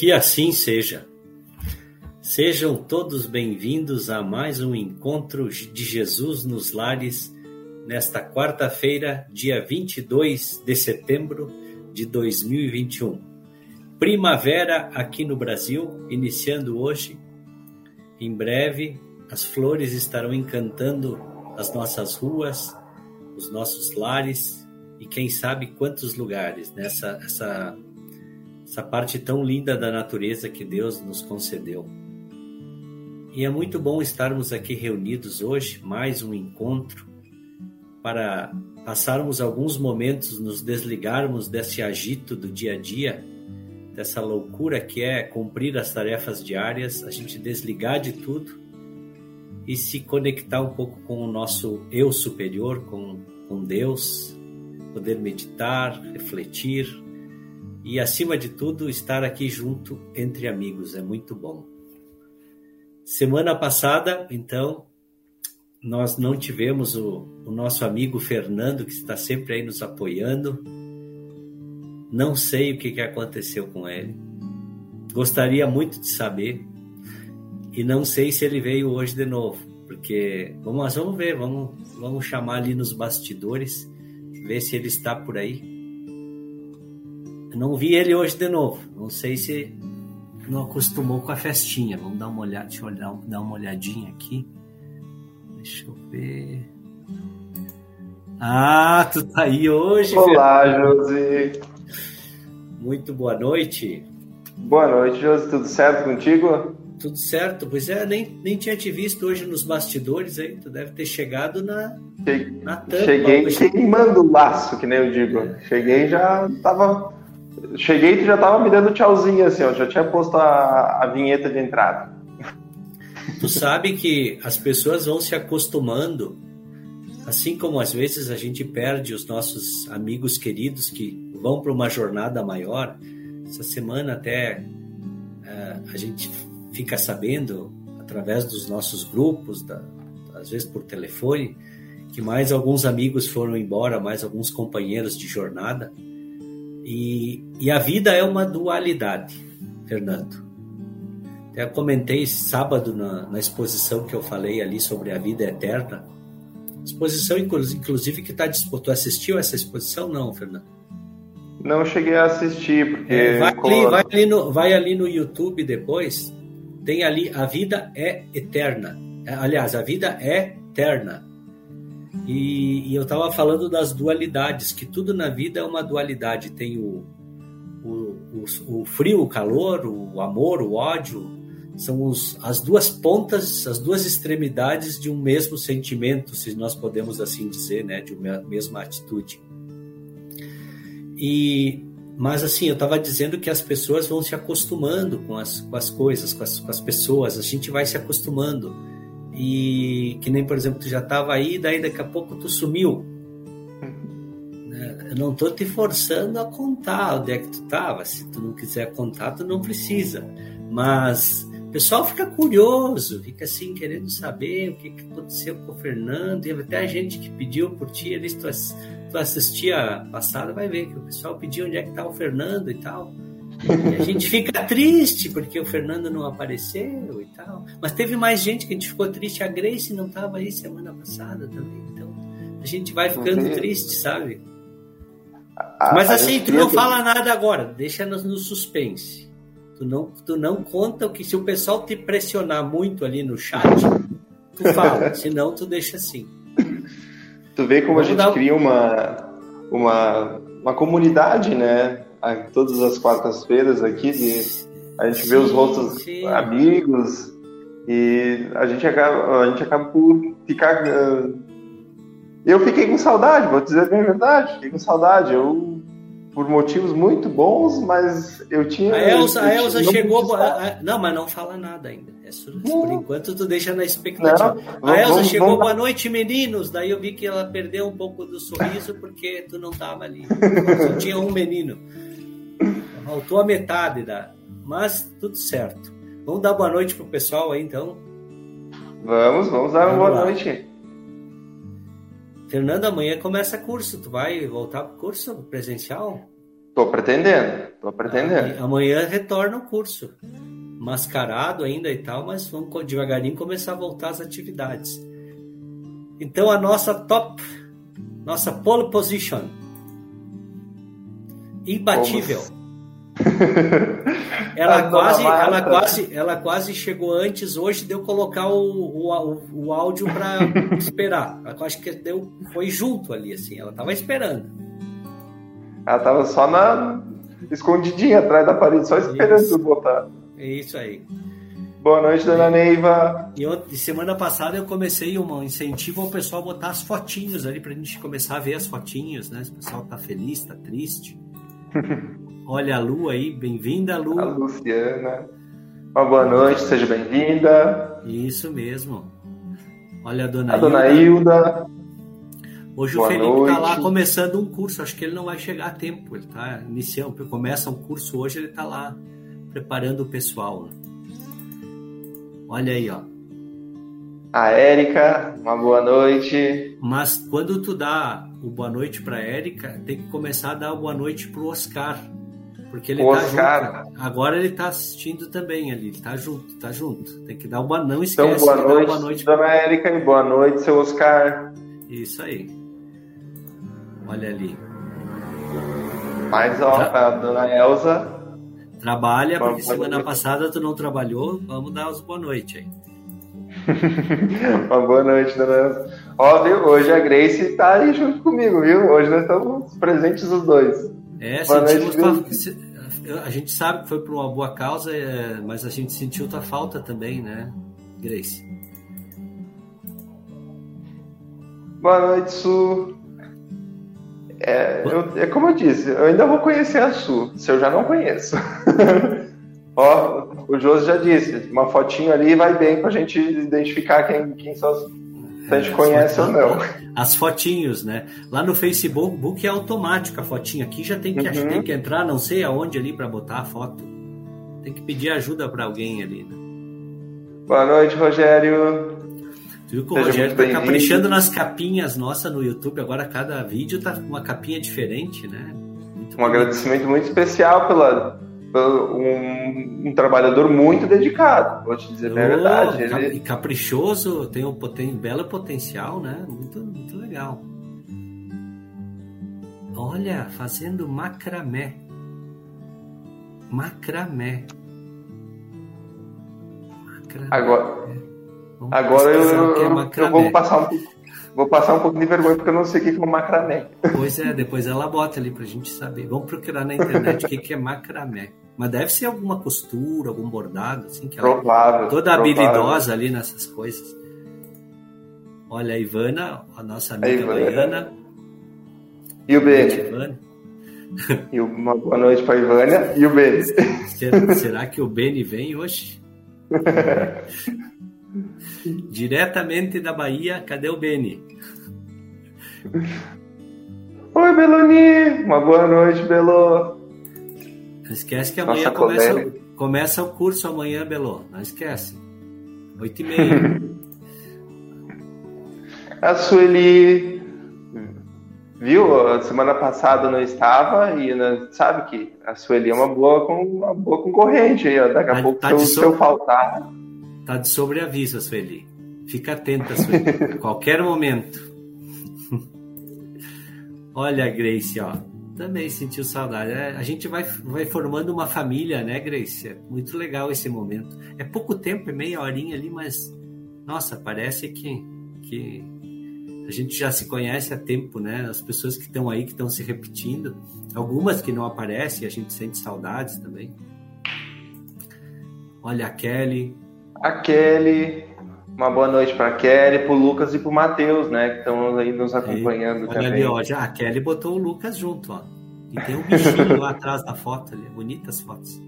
Que assim seja. Sejam todos bem-vindos a mais um encontro de Jesus nos lares nesta quarta-feira, dia 22 de setembro de 2021. Primavera aqui no Brasil, iniciando hoje. Em breve, as flores estarão encantando as nossas ruas, os nossos lares e quem sabe quantos lugares nessa essa essa parte tão linda da natureza que Deus nos concedeu. E é muito bom estarmos aqui reunidos hoje, mais um encontro, para passarmos alguns momentos, nos desligarmos desse agito do dia a dia, dessa loucura que é cumprir as tarefas diárias, a gente desligar de tudo e se conectar um pouco com o nosso eu superior, com, com Deus, poder meditar, refletir, e, acima de tudo, estar aqui junto entre amigos é muito bom. Semana passada, então, nós não tivemos o, o nosso amigo Fernando, que está sempre aí nos apoiando. Não sei o que, que aconteceu com ele. Gostaria muito de saber. E não sei se ele veio hoje de novo, porque vamos, vamos ver, vamos, vamos chamar ali nos bastidores, ver se ele está por aí. Não vi ele hoje de novo. Não sei se não acostumou com a festinha. Vamos dar uma olhada, deixa eu olhar, dar uma olhadinha aqui. Deixa eu ver. Ah, tu tá aí hoje. Olá, Josi. Muito boa noite. Boa noite, Josi. Tudo certo contigo? Tudo certo. Pois é, nem, nem tinha te visto hoje nos bastidores aí. Tu deve ter chegado na, Cheguei, na tampa. Cheguei queimando o laço, que nem eu digo. Cheguei já tava Cheguei e tu já tava me dando tchauzinho assim, ó, já tinha posto a, a vinheta de entrada. Tu sabe que as pessoas vão se acostumando, assim como às vezes a gente perde os nossos amigos queridos que vão para uma jornada maior. Essa semana até uh, a gente fica sabendo através dos nossos grupos, da, às vezes por telefone, que mais alguns amigos foram embora, mais alguns companheiros de jornada. E, e a vida é uma dualidade, Fernando. Até comentei sábado na, na, exposição que eu falei ali sobre a vida eterna. Exposição, inclusive, que está disposto. Tu assistiu essa exposição? Não, Fernando? Não cheguei a assistir, porque. É, vai, ali, vai, ali no, vai ali no YouTube depois. Tem ali A Vida é Eterna. Aliás, a vida é eterna. E, e eu estava falando das dualidades, que tudo na vida é uma dualidade. Tem o, o, o, o frio, o calor, o amor, o ódio. São os, as duas pontas, as duas extremidades de um mesmo sentimento, se nós podemos assim dizer, né? de uma mesma atitude. E, mas assim, eu estava dizendo que as pessoas vão se acostumando com as, com as coisas, com as, com as pessoas, a gente vai se acostumando e que nem, por exemplo, tu já estava aí, daí daqui a pouco tu sumiu. Né? Eu não estou te forçando a contar onde é que tu estava. Se tu não quiser contar, tu não precisa. Mas o pessoal fica curioso, fica assim querendo saber o que, que aconteceu com o Fernando. E até a gente que pediu por ti, ali, tu, tu assistia passada, vai ver que o pessoal pediu onde é que está o Fernando e tal. E a gente fica triste porque o Fernando não apareceu e tal. Mas teve mais gente que a gente ficou triste. A Grace não estava aí semana passada também. Então a gente vai ficando triste, sabe? a, Mas assim, tu não fala nada agora, deixa no, no suspense. Tu não, tu não conta o que se o pessoal te pressionar muito ali no chat, tu fala, senão tu deixa assim. Tu vê como Vamos a gente dar... cria uma, uma, uma comunidade, né? Todas as quartas-feiras aqui, de, a gente sim, vê os rostos sim. amigos e a gente acaba, a gente acaba por ficar. Uh, eu fiquei com saudade, vou dizer bem a verdade, fiquei com saudade. Eu por motivos muito bons, mas eu tinha. A Elsa, a Elsa chegou. A, a, não, mas não fala nada ainda. É por enquanto tu deixa na expectativa. Não, a Elsa vamos, chegou, vamos... boa noite, meninos. Daí eu vi que ela perdeu um pouco do sorriso porque tu não tava ali. Só tinha um menino. Faltou a metade da. Mas tudo certo. Vamos dar boa noite pro pessoal aí então. Vamos, vamos dar uma boa lá. noite. Fernando, amanhã começa curso. Tu vai voltar pro curso presencial? Tô pretendendo, tô pretendendo. Ah, amanhã retorna o curso. Mascarado ainda e tal, mas vamos devagarinho começar a voltar às atividades. Então a nossa top, nossa pole position. Imbatível. ela quase, ela quase, ela quase chegou antes hoje de eu colocar o, o, o áudio para esperar. Eu acho que deu, foi junto ali, assim. Ela tava esperando. Ela tava só na escondidinha atrás da parede, só esperando isso. botar. É isso aí. Boa noite, dona. Neiva. E eu, semana passada eu comecei um incentivo ao pessoal botar as fotinhos ali pra gente começar a ver as fotinhos, né? Se o pessoal tá feliz, tá triste. Olha a Lu aí, bem-vinda, Lu. A Luciana. Uma boa noite, seja bem-vinda. Isso mesmo. Olha a dona a Hilda. Dona Hilda. Hoje boa o Felipe está lá começando um curso, acho que ele não vai chegar a tempo. Ele está iniciando, começa um curso hoje, ele está lá preparando o pessoal. Olha aí, ó. A Érica, uma boa noite. Mas quando tu dá o boa noite para Érica, tem que começar a dar o boa noite pro Oscar. Porque ele o tá Oscar. junto. Agora ele tá assistindo também ali, ele tá junto, tá junto. Tem que dar uma não esquece então, boa noite, boa noite dona Érica e boa noite, seu Oscar. Isso aí. Olha ali. Mais ó, Tra... a dona Elza. Trabalha, porque semana passada tu não trabalhou, vamos dar os boa noite aí. uma boa noite, dona Elza. Ó, viu? Hoje a Grace tá aí junto comigo, viu? Hoje nós estamos presentes os dois. É, sentimos tua, a gente sabe que foi por uma boa causa, é, mas a gente sentiu tua falta também, né, Grace? Boa noite, Su. É, eu, é como eu disse, eu ainda vou conhecer a Su, se eu já não conheço. Ó, o Josi já disse, uma fotinho ali vai bem pra gente identificar quem, quem são as se a gente conhece ou não. As fotinhos, né? Lá no Facebook é automático a fotinha. Aqui já tem que, uhum. tem que entrar, não sei aonde ali para botar a foto. Tem que pedir ajuda para alguém ali, né? Boa noite, Rogério. Tu viu que o Seja Rogério tá caprichando nas capinhas nossa no YouTube. Agora cada vídeo tá com uma capinha diferente, né? Muito um bom. agradecimento muito especial pela um, um, trabalhador muito dedicado, vou te dizer oh, a verdade. Ele... Caprichoso, tem um, tem um belo potencial, né? Muito, muito legal. Olha, fazendo macramé. Macramé. macramé. Agora, agora eu, é eu, vou passar um Vou passar um pouco de vergonha porque eu não sei o que é macramé. Pois é, depois ela bota ali pra gente saber. Vamos procurar na internet o que é macramé. Mas deve ser alguma costura, algum bordado, assim, que ela provável, toda habilidosa ali nessas coisas. Olha, a Ivana, a nossa amiga Ivana. E o Beni. E uma boa noite para a Ivânia e o Beni. Será, será que o Beni vem hoje? Diretamente da Bahia, cadê o Beni? Oi, Beloni! Uma boa noite, Belo. Não esquece que amanhã começa, começa, o curso amanhã, Belo. Não esquece. Oito e meia. a Sueli viu? A semana passada não estava e né, sabe que a Sueli é uma boa, uma boa concorrente aí, ó. Daqui a tá, pouco, tá se, eu, se eu faltar. Tá de sobreaviso, Sueli. Fica atenta, Sueli. Qualquer momento. Olha, Grace, ó. Também sentiu saudade. É, a gente vai, vai formando uma família, né, Grace? É muito legal esse momento. É pouco tempo, é meia horinha ali, mas nossa, parece que, que a gente já se conhece há tempo, né? As pessoas que estão aí, que estão se repetindo, algumas que não aparecem, a gente sente saudades também. Olha a Kelly. A Kelly, uma boa noite para a Kelly, para o Lucas e para o Matheus, né? Que estão aí nos acompanhando Olha também. Ali, ó, já, a Kelly botou o Lucas junto, ó. E tem um bichinho lá atrás da foto ali, bonitas fotos.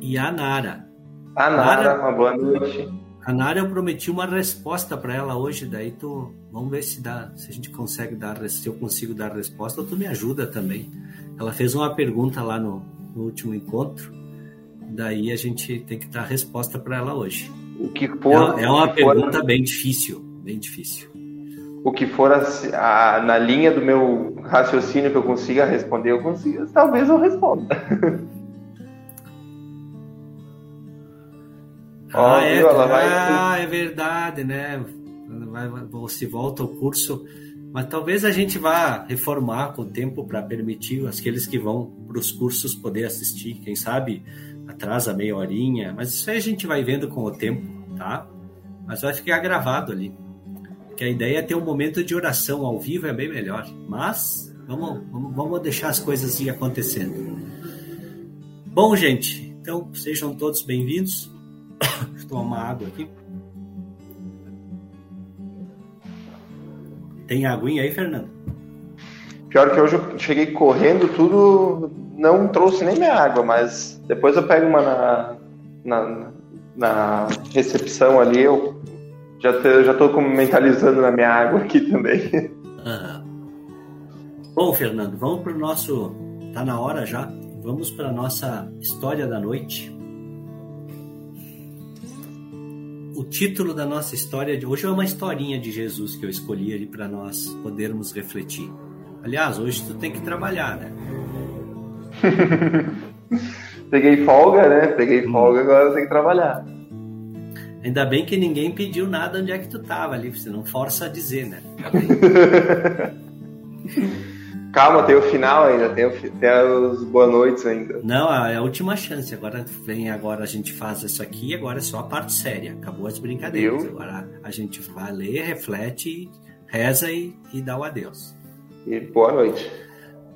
E a Nara. A Nara, Nara uma boa noite. A Nara eu prometi uma resposta para ela hoje, daí tu, vamos ver se dá, se a gente consegue dar, se eu consigo dar resposta, ou tu me ajuda também. Ela fez uma pergunta lá no, no último encontro, daí a gente tem que dar resposta para ela hoje. O que for, é, é uma pergunta for, bem difícil, bem difícil. O que for a, a, na linha do meu raciocínio que eu consiga responder, eu consigo, talvez eu responda. Ah, é, ah, é verdade, né? Vai, se volta ao curso, mas talvez a gente vá reformar com o tempo para permitir aqueles que vão para os cursos poder assistir. Quem sabe atrasa meia horinha, mas isso aí a gente vai vendo com o tempo, tá? Mas vai ficar gravado ali. Porque a ideia é ter um momento de oração ao vivo, é bem melhor. Mas vamos, vamos, vamos deixar as coisas ir acontecendo. Bom, gente, então sejam todos bem-vindos. Deixa tomar uma água aqui. Tem aguinha aí, Fernando? Pior que hoje eu cheguei correndo, tudo não trouxe nem minha água, mas depois eu pego uma na, na, na recepção ali, eu já, te, já tô mentalizando na minha água aqui também. Ah. Bom, Fernando, vamos para o nosso. Tá na hora já. Vamos para a nossa história da noite. o título da nossa história de hoje é uma historinha de Jesus que eu escolhi ali para nós podermos refletir. Aliás, hoje tu tem que trabalhar, né? Peguei folga, né? Peguei hum. folga, agora eu tenho que trabalhar. Ainda bem que ninguém pediu nada onde é que tu tava ali, você não força a dizer, né? Calma, tem o final ainda, tem, o, tem os boa noites ainda. Não, é a última chance. Agora vem, agora a gente faz isso aqui e agora é só a parte séria. Acabou as brincadeiras. Eu? Agora a gente vai ler, reflete, reza e, e dá o adeus. E boa noite.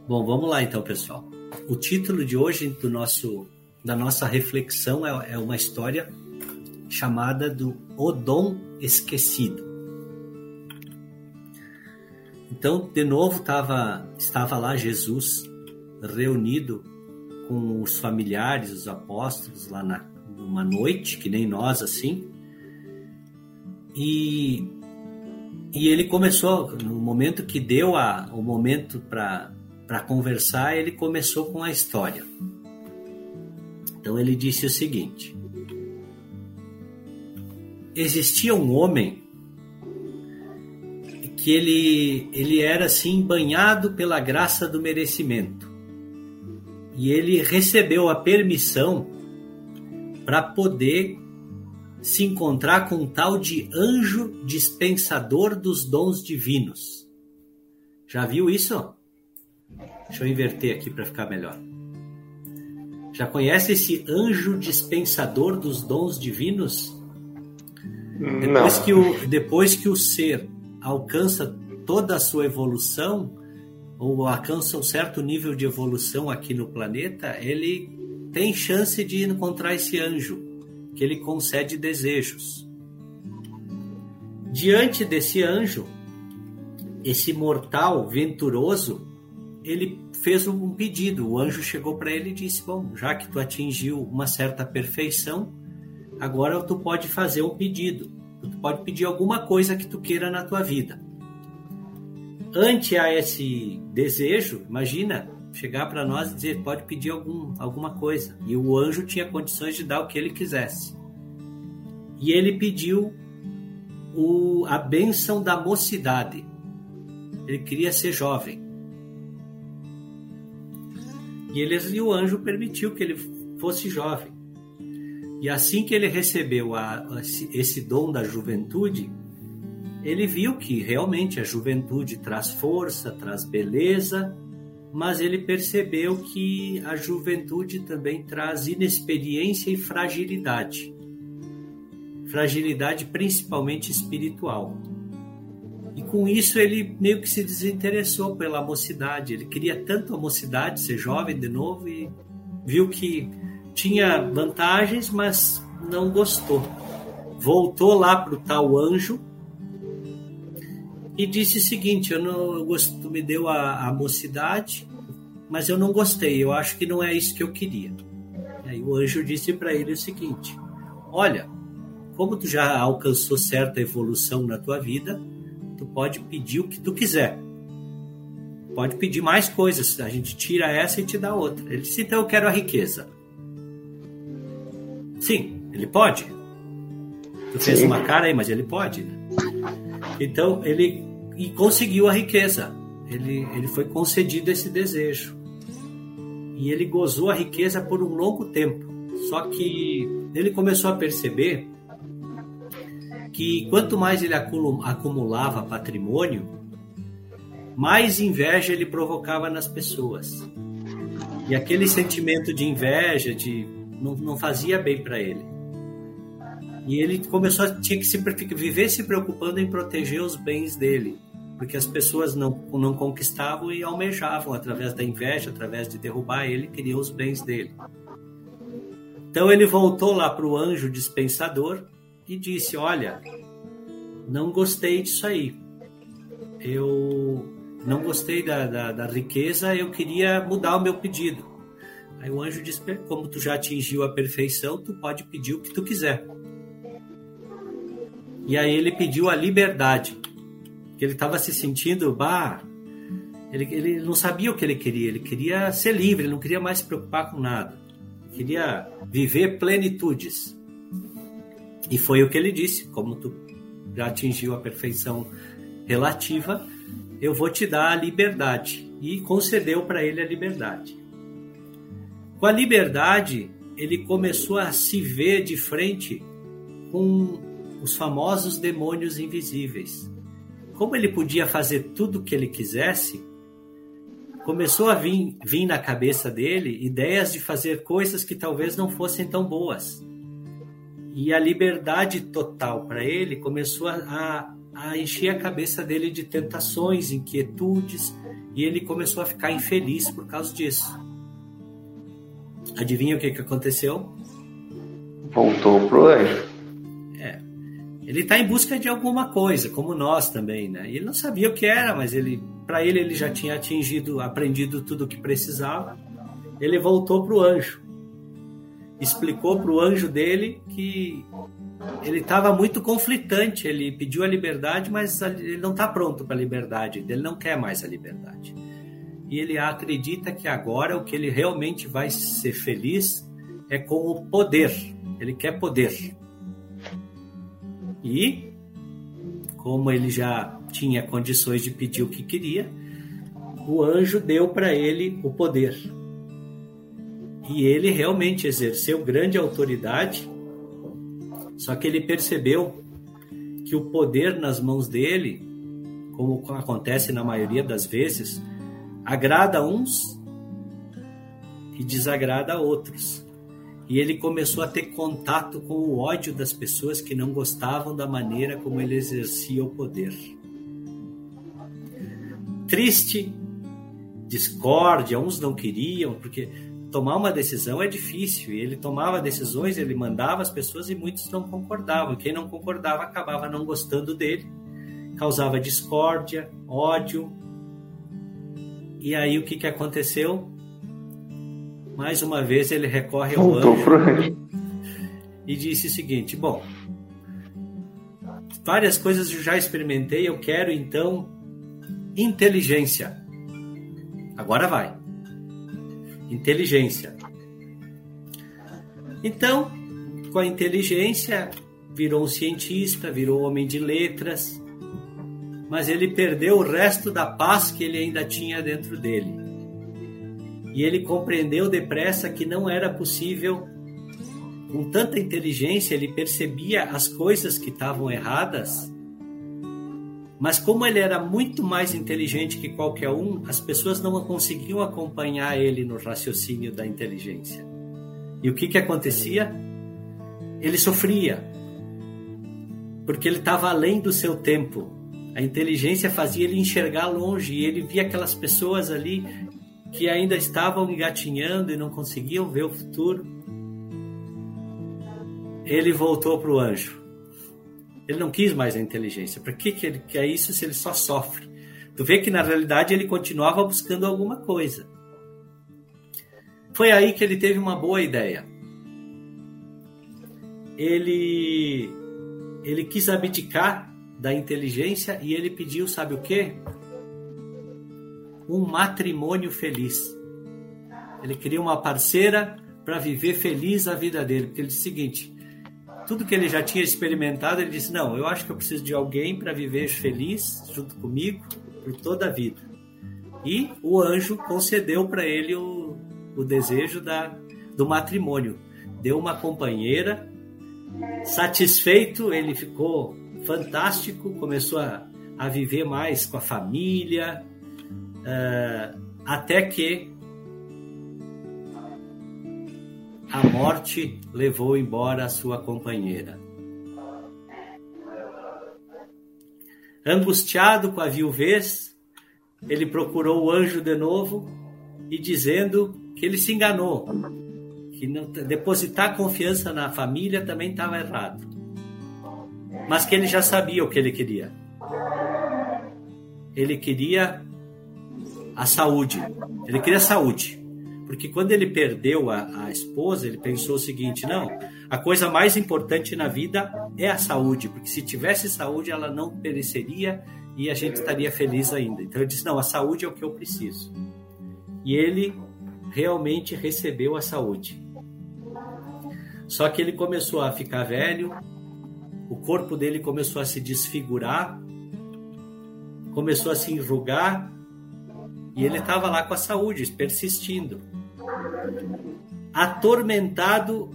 Bom, vamos lá então, pessoal. O título de hoje do nosso, da nossa reflexão é, é uma história chamada do O Dom Esquecido. Então, de novo, tava, estava lá Jesus reunido com os familiares, os apóstolos, lá na, numa noite, que nem nós assim. E, e ele começou, no momento que deu a, o momento para conversar, ele começou com a história. Então ele disse o seguinte: Existia um homem que ele, ele era assim banhado pela graça do merecimento. E ele recebeu a permissão para poder se encontrar com um tal de anjo dispensador dos dons divinos. Já viu isso? Deixa eu inverter aqui para ficar melhor. Já conhece esse anjo dispensador dos dons divinos? Depois que, o, depois que o ser alcança toda a sua evolução, ou alcança um certo nível de evolução aqui no planeta, ele tem chance de encontrar esse anjo, que ele concede desejos. Diante desse anjo, esse mortal venturoso, ele fez um pedido. O anjo chegou para ele e disse: Bom, já que tu atingiu uma certa perfeição, agora tu pode fazer um pedido. Tu pode pedir alguma coisa que tu queira na tua vida. Ante a esse desejo, imagina chegar para nós e dizer pode pedir algum, alguma coisa. E o anjo tinha condições de dar o que ele quisesse. E ele pediu o, a bênção da mocidade. Ele queria ser jovem. E, ele, e o anjo permitiu que ele fosse jovem. E assim que ele recebeu a, a, esse dom da juventude, ele viu que realmente a juventude traz força, traz beleza, mas ele percebeu que a juventude também traz inexperiência e fragilidade. Fragilidade principalmente espiritual. Com isso ele meio que se desinteressou pela mocidade. Ele queria tanto a mocidade, ser jovem de novo, e viu que tinha vantagens, mas não gostou. Voltou lá para o tal anjo e disse o seguinte: eu não eu gosto, me deu a, a, mocidade, mas eu não gostei. Eu acho que não é isso que eu queria. E aí o anjo disse para ele o seguinte: olha, como tu já alcançou certa evolução na tua vida, tu pode pedir o que tu quiser. Pode pedir mais coisas. A gente tira essa e te dá outra. Ele disse: então eu quero a riqueza. Sim, ele pode. Tu fez uma cara aí, mas ele pode. Né? Então ele e conseguiu a riqueza. Ele, ele foi concedido esse desejo. E ele gozou a riqueza por um longo tempo. Só que ele começou a perceber que quanto mais ele acumulava patrimônio, mais inveja ele provocava nas pessoas. E aquele sentimento de inveja, de não, não fazia bem para ele. E ele começou a tinha que se, viver se preocupando em proteger os bens dele, porque as pessoas não, não conquistavam e almejavam através da inveja, através de derrubar ele, queriam os bens dele. Então ele voltou lá para o anjo dispensador e disse: Olha, não gostei disso aí. Eu não gostei da, da, da riqueza, eu queria mudar o meu pedido. Aí o anjo disse: Como tu já atingiu a perfeição, tu pode pedir o que tu quiser. E aí ele pediu a liberdade. Que ele estava se sentindo, bah, ele, ele não sabia o que ele queria. Ele queria ser livre, ele não queria mais se preocupar com nada. Ele queria viver plenitudes. E foi o que ele disse: como tu já atingiu a perfeição relativa, eu vou te dar a liberdade. E concedeu para ele a liberdade. Com a liberdade, ele começou a se ver de frente com os famosos demônios invisíveis. Como ele podia fazer tudo o que ele quisesse, começou a vir, vir na cabeça dele ideias de fazer coisas que talvez não fossem tão boas. E a liberdade total para ele começou a, a encher a cabeça dele de tentações, inquietudes, e ele começou a ficar infeliz por causa disso. Adivinha o que, que aconteceu? Voltou pro anjo. Ele está em busca de alguma coisa, como nós também, né? Ele não sabia o que era, mas ele, para ele, ele já tinha atingido, aprendido tudo o que precisava. Ele voltou para o anjo, explicou para o anjo dele que ele estava muito conflitante. Ele pediu a liberdade, mas ele não está pronto para a liberdade. Ele não quer mais a liberdade. E ele acredita que agora o que ele realmente vai ser feliz é com o poder. Ele quer poder. E, como ele já tinha condições de pedir o que queria, o anjo deu para ele o poder. E ele realmente exerceu grande autoridade, só que ele percebeu que o poder nas mãos dele, como acontece na maioria das vezes, agrada uns e desagrada outros e ele começou a ter contato com o ódio das pessoas que não gostavam da maneira como ele exercia o poder. Triste, discórdia, uns não queriam, porque tomar uma decisão é difícil, e ele tomava decisões, ele mandava as pessoas e muitos não concordavam. Quem não concordava acabava não gostando dele, causava discórdia, ódio. E aí o que, que aconteceu? Mais uma vez ele recorre ao anjo e disse o seguinte: Bom, várias coisas eu já experimentei, eu quero então inteligência. Agora vai. Inteligência. Então, com a inteligência, virou um cientista, virou homem de letras, mas ele perdeu o resto da paz que ele ainda tinha dentro dele e ele compreendeu depressa que não era possível. Com tanta inteligência, ele percebia as coisas que estavam erradas Mas como ele era muito mais inteligente que qualquer um, as pessoas não conseguiam acompanhar ele no raciocínio da inteligência. E o que que acontecia? Ele sofria. Porque ele estava além do seu tempo. A inteligência fazia ele enxergar longe e ele via aquelas pessoas ali que ainda estavam engatinhando e não conseguiam ver o futuro. Ele voltou para o anjo. Ele não quis mais a inteligência. Para que, que ele quer isso se ele só sofre? Tu vê que na realidade ele continuava buscando alguma coisa. Foi aí que ele teve uma boa ideia. Ele ele quis abdicar da inteligência e ele pediu, sabe o quê? Um matrimônio feliz. Ele queria uma parceira para viver feliz a vida dele, porque ele disse o seguinte: tudo que ele já tinha experimentado, ele disse: Não, eu acho que eu preciso de alguém para viver feliz junto comigo por toda a vida. E o anjo concedeu para ele o, o desejo da, do matrimônio. Deu uma companheira. Satisfeito, ele ficou fantástico, começou a, a viver mais com a família, uh, até que a morte levou embora a sua companheira. Angustiado com a viuvez, ele procurou o anjo de novo e dizendo que ele se enganou, que não, depositar confiança na família também estava errado, mas que ele já sabia o que ele queria. Ele queria a saúde, ele queria saúde. Porque quando ele perdeu a, a, esposa, ele pensou o seguinte: não, a coisa mais importante na vida é a saúde, porque se tivesse saúde, ela não pereceria e a gente estaria feliz ainda. Então ele disse: não, a saúde é o que eu preciso. E ele realmente recebeu a saúde. Só que ele começou a ficar velho, o corpo dele começou a se desfigurar, começou a se enrugar, e ele estava lá com a saúde, persistindo atormentado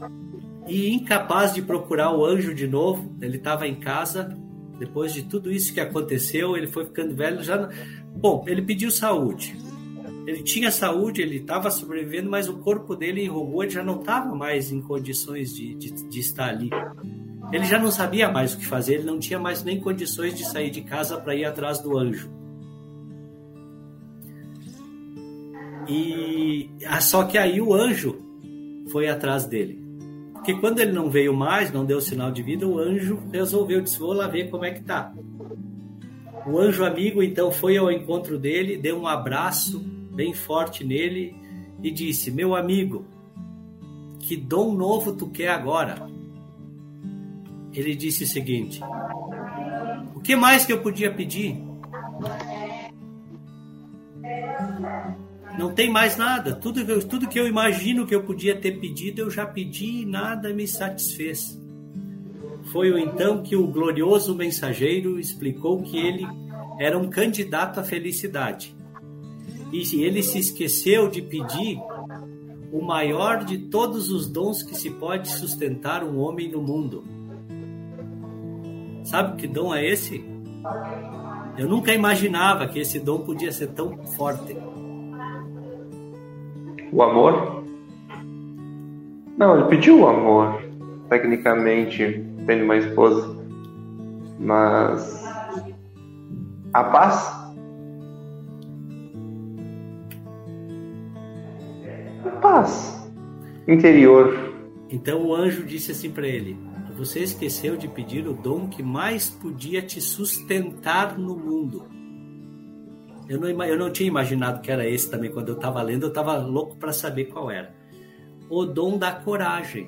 e incapaz de procurar o anjo de novo. Ele estava em casa. Depois de tudo isso que aconteceu, ele foi ficando velho. Já, bom, ele pediu saúde. Ele tinha saúde, ele estava sobrevivendo, mas o corpo dele enrugou, ele já não estava mais em condições de, de, de estar ali. Ele já não sabia mais o que fazer, ele não tinha mais nem condições de sair de casa para ir atrás do anjo. E ah, só que aí o anjo foi atrás dele. Porque quando ele não veio mais, não deu sinal de vida, o anjo resolveu, disse, vou lá ver como é que tá. O anjo amigo então foi ao encontro dele, deu um abraço bem forte nele e disse: Meu amigo, que dom novo tu quer agora? Ele disse o seguinte: O que mais que eu podia pedir? Não tem mais nada. Tudo, tudo que eu imagino que eu podia ter pedido, eu já pedi e nada me satisfez. Foi então que o glorioso mensageiro explicou que ele era um candidato à felicidade. E ele se esqueceu de pedir o maior de todos os dons que se pode sustentar um homem no mundo. Sabe que dom é esse? Eu nunca imaginava que esse dom podia ser tão forte. O amor? Não, ele pediu o amor, tecnicamente, tendo uma esposa. Mas. A paz? A paz interior. Então o anjo disse assim para ele: Você esqueceu de pedir o dom que mais podia te sustentar no mundo. Eu não, eu não tinha imaginado que era esse também. Quando eu estava lendo, eu estava louco para saber qual era. O dom da coragem.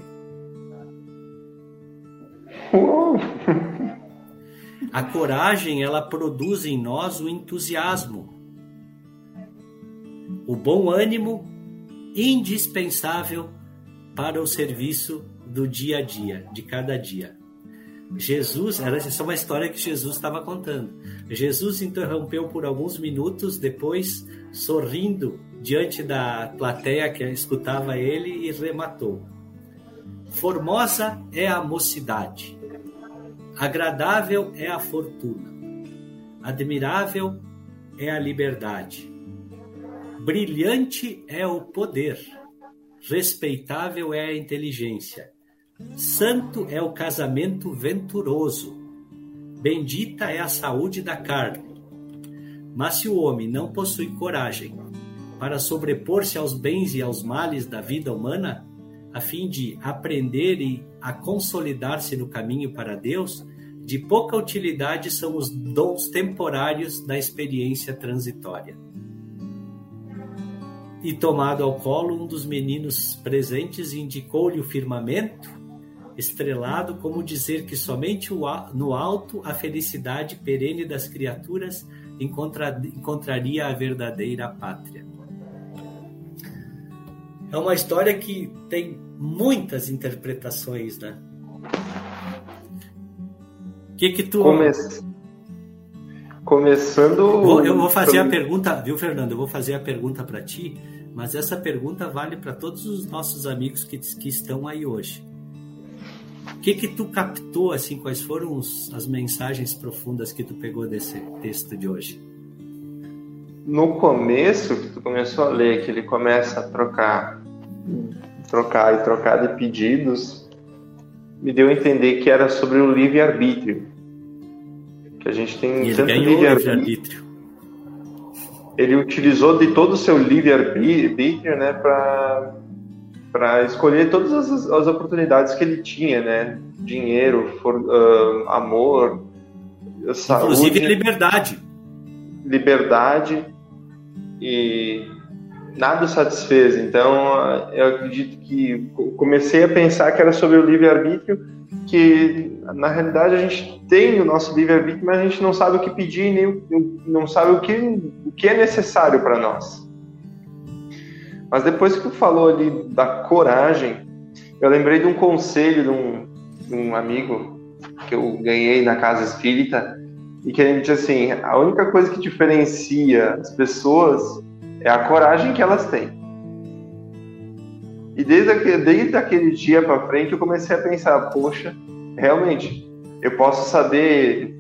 A coragem, ela produz em nós o entusiasmo, o bom ânimo indispensável para o serviço do dia a dia, de cada dia. Jesus, era é uma história que Jesus estava contando. Jesus interrompeu por alguns minutos, depois, sorrindo diante da plateia que escutava ele, e rematou: Formosa é a mocidade, agradável é a fortuna, Admirável é a liberdade. Brilhante é o poder. Respeitável é a inteligência. Santo é o casamento venturoso. Bendita é a saúde da carne. Mas se o homem não possui coragem para sobrepor-se aos bens e aos males da vida humana, a fim de aprender e a consolidar-se no caminho para Deus, de pouca utilidade são os dons temporários da experiência transitória. E tomado ao colo, um dos meninos presentes indicou-lhe o firmamento, estrelado, como dizer que somente no alto a felicidade perene das criaturas encontraria a verdadeira pátria. É uma história que tem muitas interpretações, né? O que que tu... Come... Começando... Eu vou fazer a pergunta, viu, Fernando? Eu vou fazer a pergunta para ti, mas essa pergunta vale para todos os nossos amigos que, que estão aí hoje. O que que tu captou, assim, quais foram os, as mensagens profundas que tu pegou desse texto de hoje? No começo, que tu começou a ler, que ele começa a trocar trocar e trocar de pedidos, me deu a entender que era sobre o livre-arbítrio. Que a gente tem e tanto livre-arbítrio. Ele utilizou de todo o seu livre-arbítrio né, para escolher todas as, as, oportunidades que ele tinha, né? Dinheiro, for, uh, amor, saúde. Inclusive liberdade. Liberdade e nada satisfez. Então, eu acredito que comecei a pensar que era sobre o livre-arbítrio, que na realidade a gente tem o nosso livre-arbítrio, mas a gente não sabe o que pedir, nem não sabe o que, o que é necessário para nós. Mas depois que tu falou ali da coragem, eu lembrei de um conselho de um, de um amigo que eu ganhei na casa espírita, e que ele disse assim: a única coisa que diferencia as pessoas é a coragem que elas têm. E desde aquele, desde aquele dia para frente eu comecei a pensar, poxa, realmente, eu posso saber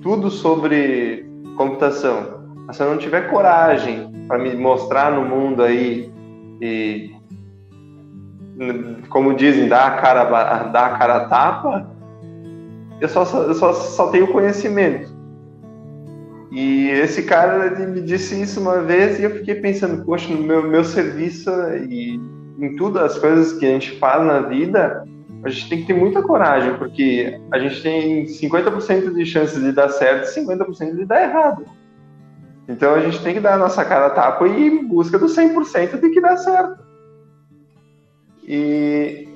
tudo sobre computação, mas se eu não tiver coragem para me mostrar no mundo aí e como dizem, dar a cara, dar a cara a tapa, eu só, eu só, só tenho conhecimento. E esse cara ele me disse isso uma vez e eu fiquei pensando, poxa, no meu, meu serviço e em tudo as coisas que a gente faz na vida, a gente tem que ter muita coragem, porque a gente tem 50% de chances de dar certo e 50% de dar errado. Então a gente tem que dar a nossa cara a tapa e ir em busca do 100% de que dá certo. E,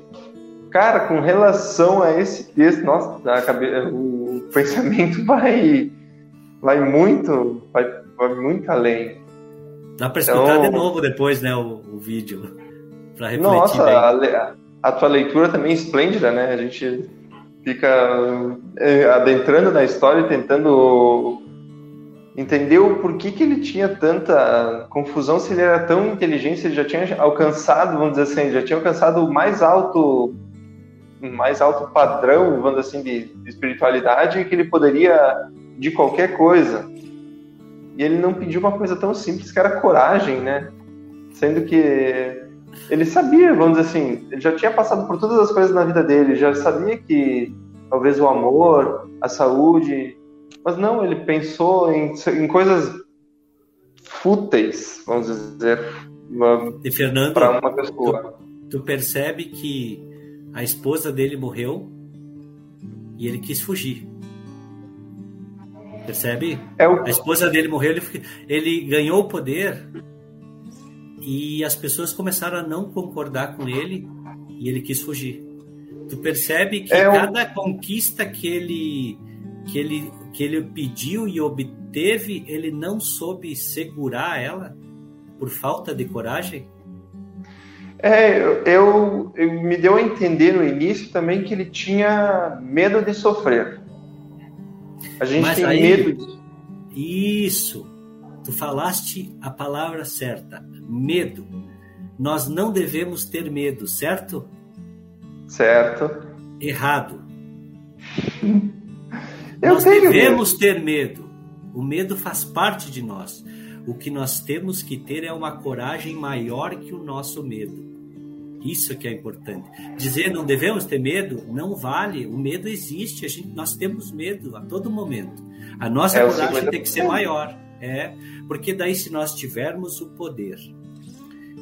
cara, com relação a esse texto, nossa, o pensamento vai vai muito, vai, vai muito além. Dá para escutar então, de novo depois, né, o, o vídeo, para refletir Nossa, a, a, tua leitura também é esplêndida, né? A gente fica é, adentrando na história e tentando entender o porquê que ele tinha tanta confusão, se ele era tão inteligente, se ele já tinha alcançado, vamos dizer assim, já tinha alcançado o mais alto mais alto padrão, vamos dizer assim, de espiritualidade que ele poderia de qualquer coisa. E ele não pediu uma coisa tão simples que era coragem, né? Sendo que ele sabia, vamos dizer assim, ele já tinha passado por todas as coisas na vida dele, já sabia que talvez o amor, a saúde, mas não, ele pensou em, em coisas fúteis, vamos dizer, para uma pessoa. Tu, tu percebe que a esposa dele morreu e ele quis fugir. Percebe? É o... A esposa dele morreu, ele, ele ganhou o poder e as pessoas começaram a não concordar com ele e ele quis fugir. Tu percebe que é cada o... conquista que ele, que, ele, que ele pediu e obteve, ele não soube segurar ela por falta de coragem? É, eu, eu, me deu a entender no início também que ele tinha medo de sofrer. A gente Mas tem aí, medo de... Isso. Tu falaste a palavra certa. Medo. Nós não devemos ter medo, certo? Certo. Errado. Eu Nós devemos medo. ter medo. O medo faz parte de nós. O que nós temos que ter é uma coragem maior que o nosso medo. Isso que é importante. Dizer não devemos ter medo não vale. O medo existe. A gente, nós temos medo a todo momento. A nossa é, coragem tem que ser maior. É, porque daí se nós tivermos o poder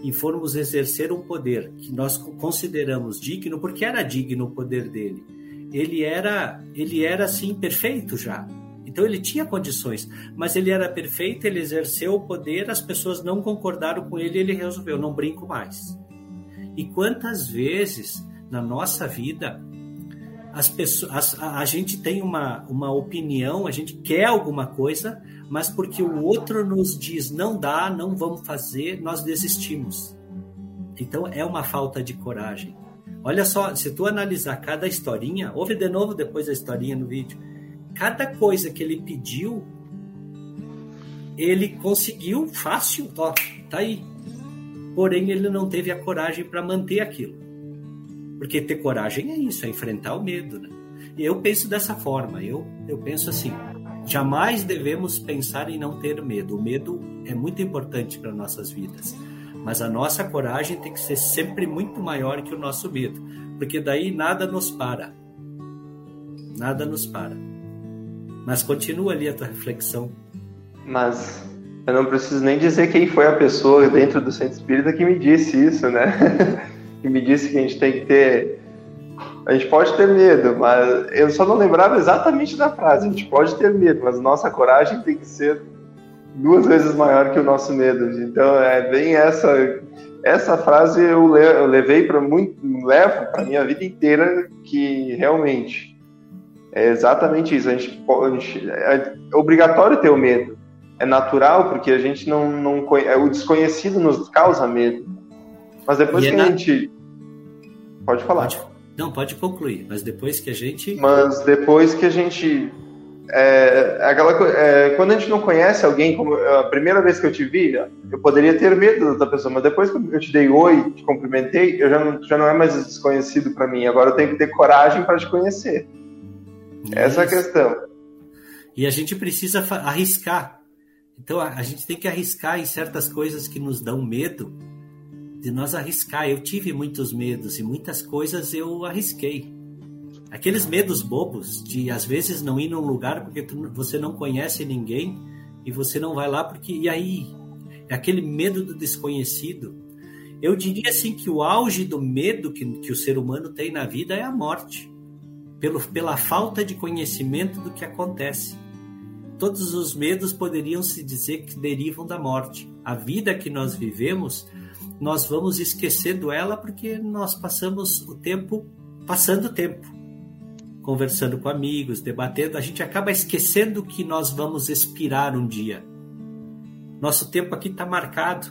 e formos exercer um poder que nós consideramos digno, porque era digno o poder dele. Ele era, ele era assim perfeito já. Então ele tinha condições, mas ele era perfeito, ele exerceu o poder, as pessoas não concordaram com ele, ele resolveu não brinco mais. E quantas vezes na nossa vida as pessoas, a, a gente tem uma, uma opinião, a gente quer alguma coisa, mas porque o outro nos diz não dá, não vamos fazer, nós desistimos. Então é uma falta de coragem. Olha só, se tu analisar cada historinha, ouve de novo depois a historinha no vídeo. Cada coisa que ele pediu, ele conseguiu fácil, ó, tá aí. Porém, ele não teve a coragem para manter aquilo. Porque ter coragem é isso, é enfrentar o medo, né? E eu penso dessa forma, eu, eu penso assim, Jamais devemos pensar em não ter medo. O medo é muito importante para nossas vidas, mas a nossa coragem tem que ser sempre muito maior que o nosso medo, porque daí nada nos para. Nada nos para. Mas continua ali a tua reflexão. Mas eu não preciso nem dizer quem foi a pessoa dentro do centro espírita que me disse isso, né? que me disse que a gente tem que ter a gente pode ter medo, mas eu só não lembrava exatamente da frase. A gente pode ter medo, mas nossa coragem tem que ser duas vezes maior que o nosso medo. Então é bem essa essa frase eu, levei para muito levo para minha vida inteira que realmente é exatamente isso. A gente, a gente, é obrigatório ter o medo. É natural porque a gente não não é, o desconhecido nos causa medo. Mas depois e que é a gente pode falar. Pode. Não, pode concluir, mas depois que a gente. Mas depois que a gente. É, é aquela, é, quando a gente não conhece alguém, como a primeira vez que eu te vi, eu poderia ter medo da outra pessoa, mas depois que eu te dei oi, te cumprimentei, eu já não, já não é mais desconhecido para mim. Agora eu tenho que ter coragem para te conhecer. Isso. Essa é a questão. E a gente precisa arriscar. Então a, a gente tem que arriscar em certas coisas que nos dão medo de nós arriscar. Eu tive muitos medos e muitas coisas eu arrisquei. Aqueles medos bobos de às vezes não ir num lugar porque tu, você não conhece ninguém e você não vai lá porque e aí é aquele medo do desconhecido. Eu diria assim que o auge do medo que, que o ser humano tem na vida é a morte, pelo, pela falta de conhecimento do que acontece. Todos os medos poderiam se dizer que derivam da morte. A vida que nós vivemos nós vamos esquecendo ela porque nós passamos o tempo passando tempo, conversando com amigos, debatendo, a gente acaba esquecendo que nós vamos expirar um dia. Nosso tempo aqui está marcado.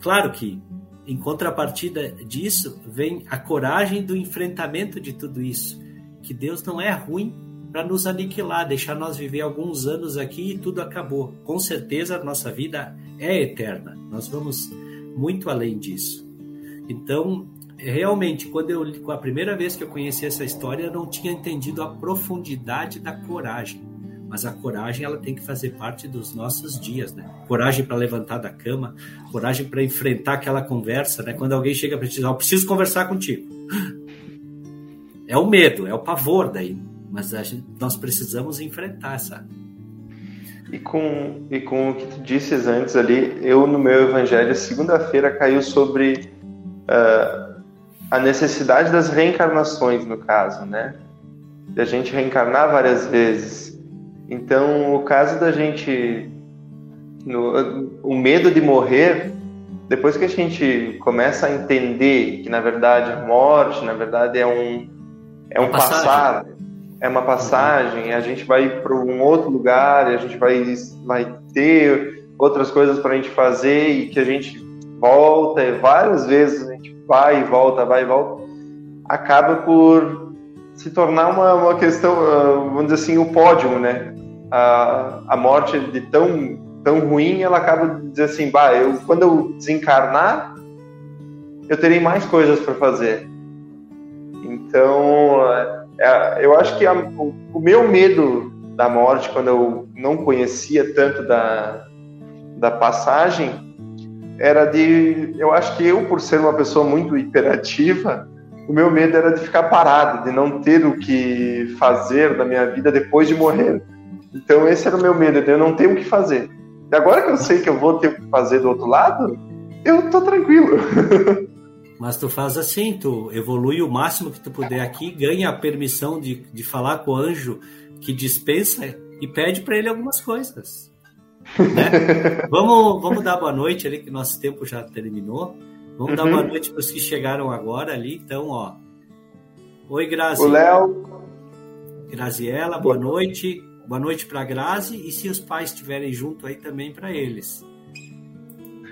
Claro que, em contrapartida disso, vem a coragem do enfrentamento de tudo isso. Que Deus não é ruim para nos aniquilar, deixar nós viver alguns anos aqui e tudo acabou. Com certeza nossa vida é eterna. Nós vamos muito além disso. Então, realmente, quando eu a primeira vez que eu conheci essa história, eu não tinha entendido a profundidade da coragem. Mas a coragem ela tem que fazer parte dos nossos dias, né? Coragem para levantar da cama, coragem para enfrentar aquela conversa, né? Quando alguém chega para te dizer, eu preciso conversar contigo. É o medo, é o pavor daí, mas gente, nós precisamos enfrentar essa e com, e com o que tu disses antes ali, eu no meu evangelho, segunda-feira, caiu sobre uh, a necessidade das reencarnações, no caso, né? De a gente reencarnar várias vezes. Então, o caso da gente. No, o medo de morrer, depois que a gente começa a entender que, na verdade, a morte, na verdade, é um, é um passado é uma passagem, a gente vai para um outro lugar, a gente vai, vai ter outras coisas para a gente fazer e que a gente volta, várias vezes a gente vai e volta, vai e volta, acaba por se tornar uma, uma questão, ah, vamos dizer assim, o pódio, né? A, a morte de tão, tão ruim, ela acaba dizer assim, bah, eu, quando eu desencarnar, eu terei mais coisas para fazer. Então, é, eu acho que a, o, o, meu medo da morte, quando eu não conhecia tanto da, da passagem, era de. Eu acho que eu, por ser uma pessoa muito hiperativa, o meu medo era de ficar parado, de não ter o que fazer da minha vida depois de morrer. Então, esse era o meu medo, eu não ter o que fazer. E agora que eu sei que eu vou ter o que fazer do outro lado, eu tô tranquilo. Mas tu faz assim, tu evolui o máximo que tu puder aqui, ganha a permissão de, de falar com o anjo que dispensa e pede para ele algumas coisas. Né? vamos, vamos dar boa noite ali, que nosso tempo já terminou. Vamos uhum. dar boa noite para os que chegaram agora ali. Então, ó. Oi, Grazi. O Léo. Graziela, boa noite. Boa noite para Grazi e se os pais estiverem junto aí também para eles.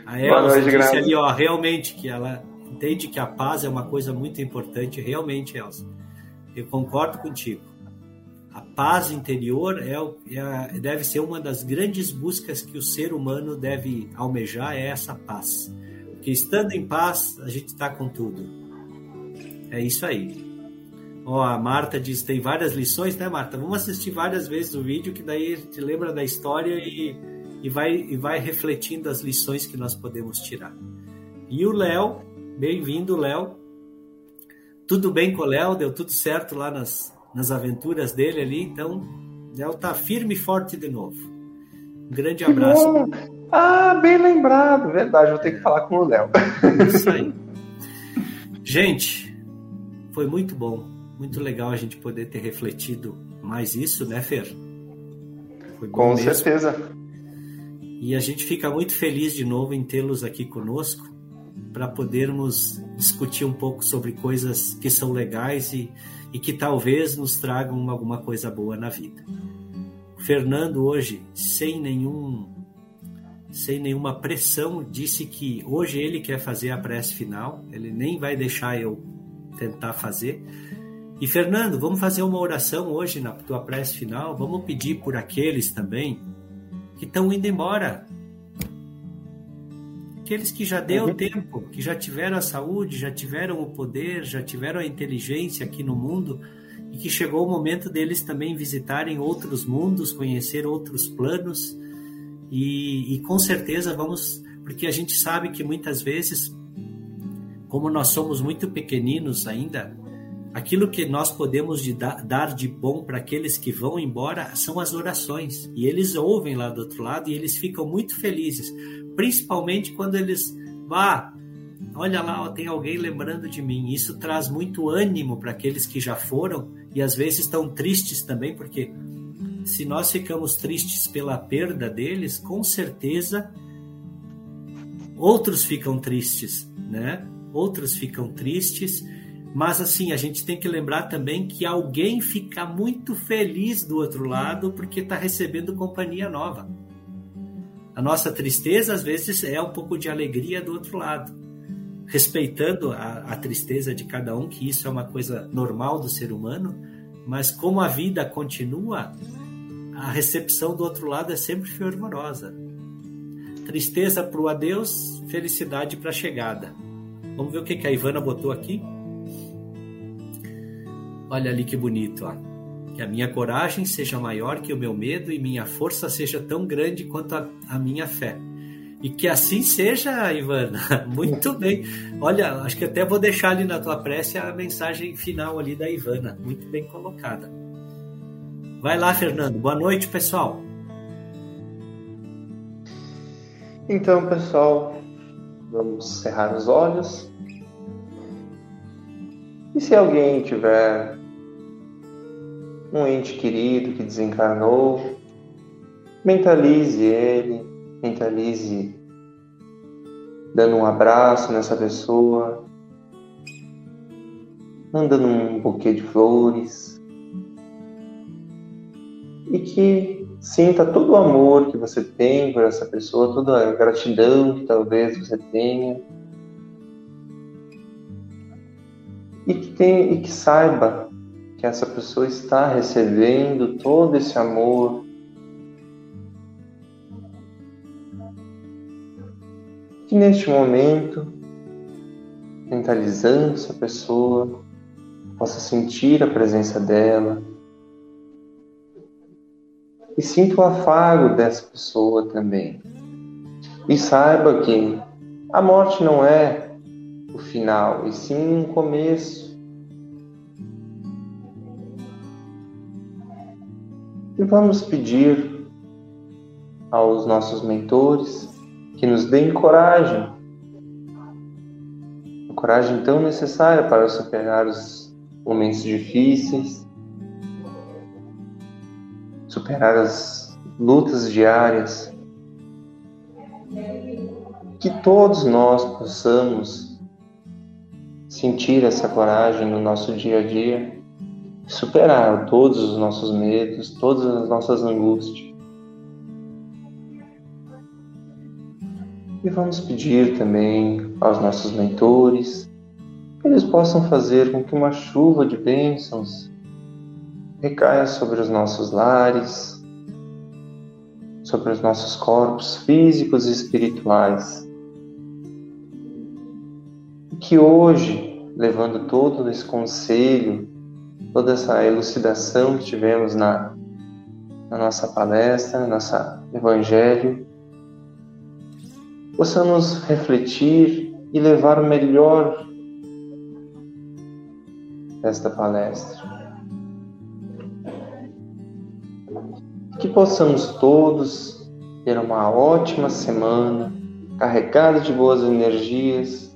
A Elza noite, disse Grazi. ali, ó, realmente que ela entende que a paz é uma coisa muito importante, realmente, Elza. Eu concordo contigo. A paz interior é, é, deve ser uma das grandes buscas que o ser humano deve almejar, é essa paz. Porque estando em paz, a gente está com tudo. É isso aí. Ó, a Marta diz tem várias lições, né, Marta? Vamos assistir várias vezes o vídeo, que daí a gente lembra da história e, e, vai, e vai refletindo as lições que nós podemos tirar. E o Léo, bem-vindo, Léo. Tudo bem com o Léo? Deu tudo certo lá nas, nas aventuras dele ali, então Léo tá firme e forte de novo. Um grande abraço. Ah, bem lembrado, verdade, vou ter que falar com o Léo. Isso aí. Gente, foi muito bom, muito legal a gente poder ter refletido mais isso, né, Fer? com mesmo. certeza. E a gente fica muito feliz de novo em tê-los aqui conosco para podermos discutir um pouco sobre coisas que são legais e, e que talvez nos tragam alguma coisa boa na vida. O Fernando hoje, sem nenhum sem nenhuma pressão, disse que hoje ele quer fazer a prece final, ele nem vai deixar eu tentar fazer. E Fernando, vamos fazer uma oração hoje na tua prece final, vamos pedir por aqueles também que estão indo embora. Aqueles que já deu uhum. tempo, que já tiveram a saúde, já tiveram o poder, já tiveram a inteligência aqui no mundo e que chegou o momento deles também visitarem outros mundos, conhecer outros planos e, e com certeza vamos, porque a gente sabe que muitas vezes, como nós somos muito pequeninos ainda, aquilo que nós podemos de dar de bom para aqueles que vão embora são as orações. E eles ouvem lá do outro lado e eles ficam muito felizes, principalmente quando eles vá, olha lá, tem alguém lembrando de mim. Isso traz muito ânimo para aqueles que já foram e às vezes estão tristes também, porque se nós ficamos tristes pela perda deles, com certeza outros ficam tristes, né? Outros ficam tristes, mas assim, a gente tem que lembrar também que alguém fica muito feliz do outro lado porque está recebendo companhia nova. A nossa tristeza, às vezes, é um pouco de alegria do outro lado. Respeitando a, a tristeza de cada um, que isso é uma coisa normal do ser humano, mas como a vida continua, a recepção do outro lado é sempre fervorosa. Tristeza para o adeus, felicidade para a chegada. Vamos ver o que, que a Ivana botou aqui? Olha ali que bonito, ó. Que a minha coragem seja maior que o meu medo e minha força seja tão grande quanto a, a minha fé. E que assim seja, Ivana. Muito bem. Olha, acho que até vou deixar ali na tua prece a mensagem final ali da Ivana. Muito bem colocada. Vai lá, Fernando. Boa noite, pessoal. Então, pessoal, vamos cerrar os olhos. E se alguém tiver um ente querido que desencarnou, mentalize ele, mentalize dando um abraço nessa pessoa, mandando um buquê de flores, e que sinta todo o amor que você tem por essa pessoa, toda a gratidão que talvez você tenha. E que, tem, e que saiba que essa pessoa está recebendo todo esse amor. Que neste momento, mentalizando essa pessoa, possa sentir a presença dela, e sinta o afago dessa pessoa também. E saiba que a morte não é o final, e sim um começo. E vamos pedir aos nossos mentores que nos deem coragem, a coragem tão necessária para superar os momentos difíceis, superar as lutas diárias, que todos nós possamos sentir essa coragem no nosso dia a dia, superar todos os nossos medos, todas as nossas angústias. E vamos pedir também aos nossos mentores que eles possam fazer com que uma chuva de bênçãos recaia sobre os nossos lares, sobre os nossos corpos físicos e espirituais que hoje, levando todo esse conselho, toda essa elucidação que tivemos na, na nossa palestra, no nosso evangelho, possamos refletir e levar o melhor desta palestra. Que possamos todos ter uma ótima semana, carregada de boas energias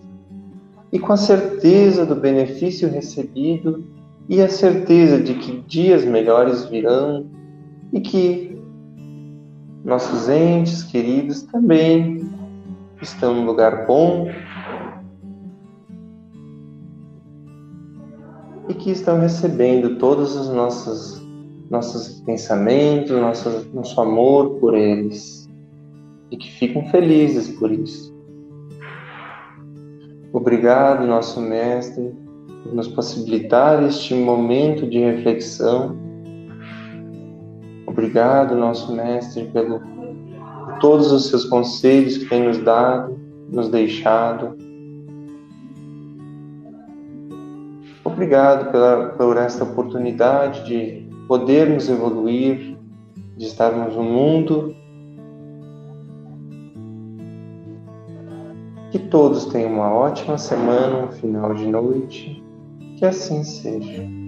e com a certeza do benefício recebido e a certeza de que dias melhores virão e que nossos entes queridos também estão num lugar bom e que estão recebendo todos os nossos nossos pensamentos, nosso, nosso amor por eles e que ficam felizes por isso. Obrigado, nosso Mestre, nos possibilitar este momento de reflexão. Obrigado, nosso Mestre, pelo, todos os seus conselhos que tem nos dado, nos deixado. Obrigado pela, por esta oportunidade de podermos evoluir, de estarmos no mundo Que todos tenham uma ótima semana, um final de noite. Que assim seja.